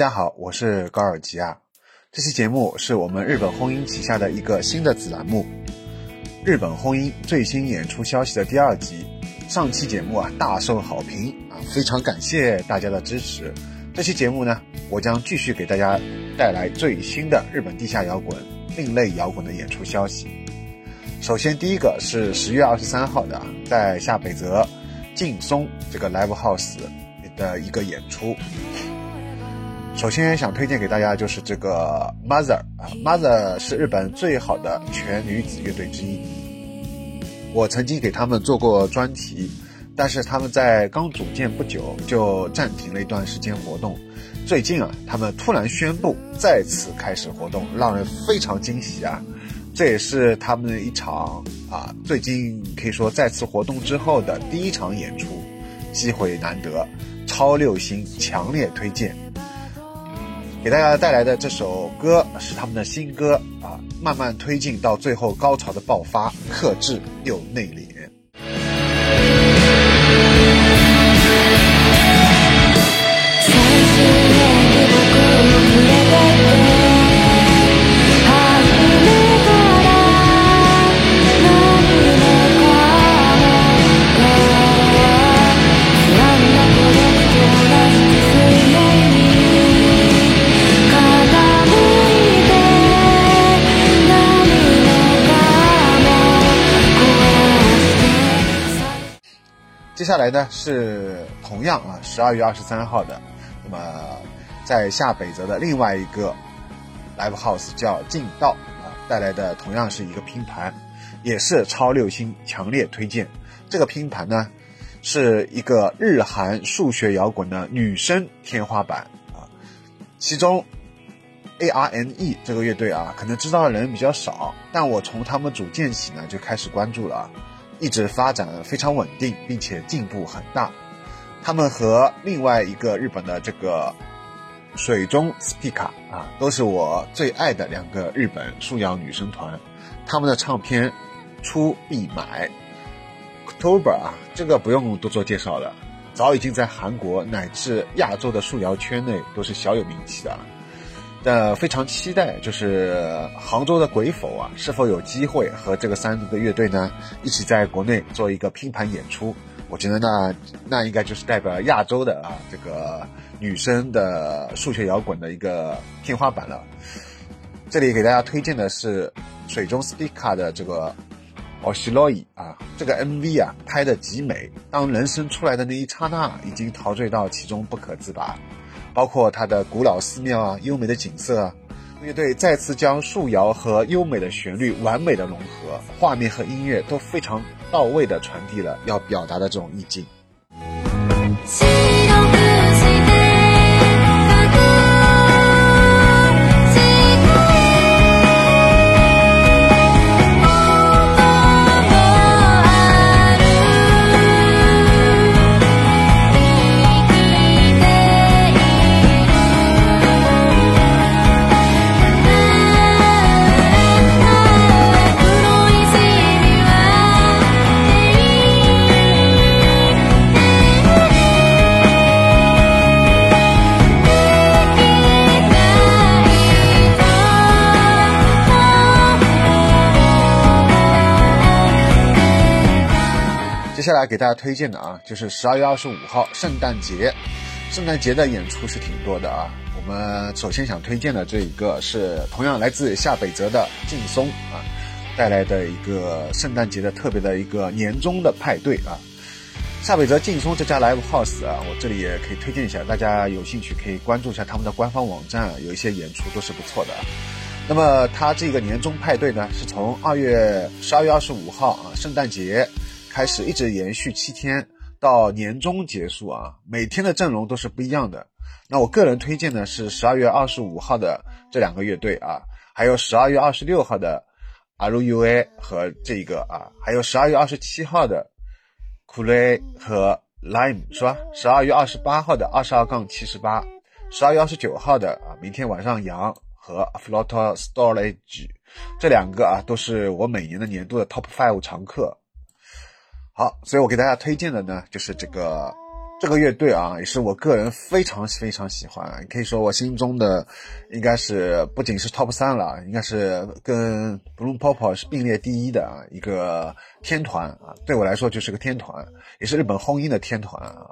大家好，我是高尔基亚。这期节目是我们日本轰音旗下的一个新的子栏目——日本轰音最新演出消息的第二集。上期节目啊大受好评啊，非常感谢大家的支持。这期节目呢，我将继续给大家带来最新的日本地下摇滚、另类摇滚的演出消息。首先，第一个是十月二十三号的，在下北泽劲松这个 live house 的一个演出。首先想推荐给大家就是这个 Mother 啊，Mother 是日本最好的全女子乐队之一。我曾经给他们做过专题，但是他们在刚组建不久就暂停了一段时间活动。最近啊，他们突然宣布再次开始活动，让人非常惊喜啊！这也是他们的一场啊，最近可以说再次活动之后的第一场演出，机会难得，超六星，强烈推荐。给大家带来的这首歌是他们的新歌啊，慢慢推进到最后高潮的爆发，克制又内敛。接下来呢是同样啊，十二月二十三号的，那么在下北泽的另外一个 live house 叫劲道啊带来的同样是一个拼盘，也是超六星，强烈推荐。这个拼盘呢是一个日韩数学摇滚的女生天花板啊，其中 A R N E 这个乐队啊，可能知道的人比较少，但我从他们组建起呢就开始关注了。一直发展非常稳定，并且进步很大。他们和另外一个日本的这个水中 Spica 啊，都是我最爱的两个日本素摇女生团。他们的唱片出必买。October 啊，这个不用多做介绍了，早已经在韩国乃至亚洲的素摇圈内都是小有名气的。呃，非常期待，就是杭州的鬼否啊，是否有机会和这个三个乐队呢一起在国内做一个拼盘演出？我觉得那那应该就是代表亚洲的啊这个女生的数学摇滚的一个天花板了。这里给大家推荐的是水中 Speaker 的这个 o s h i l o i 啊，这个 MV 啊拍的极美，当人声出来的那一刹那，已经陶醉到其中不可自拔。包括它的古老寺庙啊，优美的景色啊，乐队再次将树摇和优美的旋律完美的融合，画面和音乐都非常到位的传递了要表达的这种意境。接下来给大家推荐的啊，就是十二月二十五号圣诞节，圣诞节的演出是挺多的啊。我们首先想推荐的这一个是同样来自下北泽的劲松啊带来的一个圣诞节的特别的一个年终的派对啊。下北泽劲松这家 live house 啊，我这里也可以推荐一下，大家有兴趣可以关注一下他们的官方网站，有一些演出都是不错的。那么他这个年终派对呢，是从二月十二月二十五号啊，圣诞节。开始一直延续七天到年终结束啊，每天的阵容都是不一样的。那我个人推荐的是十二月二十五号的这两个乐队啊，还有十二月二十六号的 RUA 和这个啊，还有十二月二十七号的 k u l e 和 Lime 是吧？十二月二十八号的二十二杠七十八，十二月二十九号的啊，明天晚上阳和 Float Storage 这两个啊，都是我每年的年度的 Top Five 常客。好，所以我给大家推荐的呢，就是这个这个乐队啊，也是我个人非常非常喜欢，可以说我心中的应该是不仅是 top 三了，应该是跟 Blue Pop 是并列第一的啊一个天团啊，对我来说就是个天团，也是日本轰音的天团啊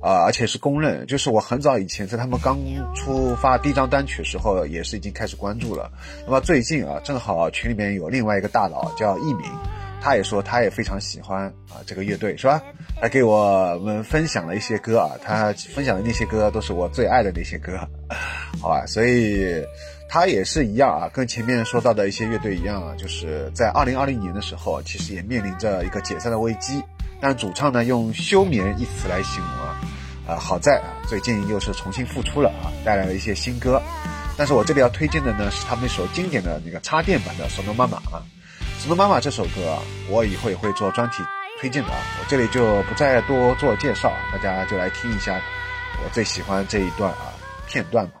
啊，而且是公认，就是我很早以前在他们刚出发第一张单曲的时候，也是已经开始关注了。那么最近啊，正好群里面有另外一个大佬叫艺名。他也说，他也非常喜欢啊这个乐队，是吧？他给我们分享了一些歌啊，他分享的那些歌都是我最爱的那些歌，好吧？所以他也是一样啊，跟前面说到的一些乐队一样啊，就是在二零二零年的时候，其实也面临着一个解散的危机。但主唱呢，用休眠一词来形容啊，啊，好在啊，最近又是重新复出了啊，带来了一些新歌。但是我这里要推荐的呢，是他们一首经典的那个插电版的《手动妈妈》啊。《石头妈妈》这首歌啊，我以后也会做专题推荐的啊，我这里就不再多做介绍，大家就来听一下我最喜欢这一段啊片段吧。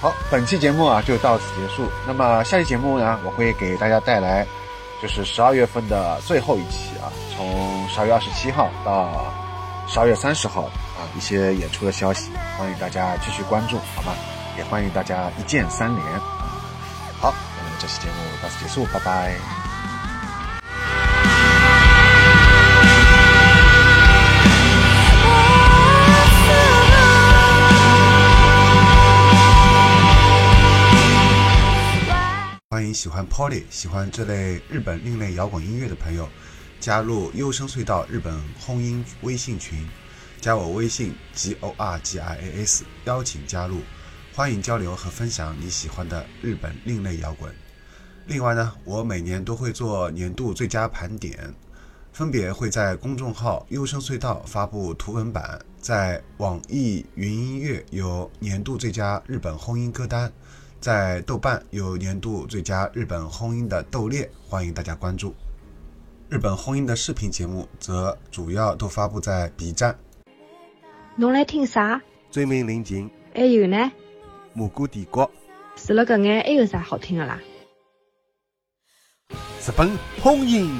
好本期节目啊就到此结束。那么下期节目呢，我会给大家带来就是十二月份的最后一期啊，从十二月二十七号到十二月三十号啊一些演出的消息，欢迎大家继续关注，好吗？也欢迎大家一键三连。好，那么这期节目到此结束，拜拜。欢迎喜欢 Polly、喜欢这类日本另类摇滚音乐的朋友加入优声隧道日本轰音微信群，加我微信 g o r g i a s，邀请加入，欢迎交流和分享你喜欢的日本另类摇滚。另外呢，我每年都会做年度最佳盘点，分别会在公众号优声隧道发布图文版，在网易云音乐有年度最佳日本轰音歌单。在豆瓣有年度最佳日本轰音的豆列，欢迎大家关注。日本轰音的视频节目则主要都发布在 B 站。侬来听啥？追名临近。还有呢？蘑菇帝国。除了搿眼，还有啥好听的啦？日本轰音。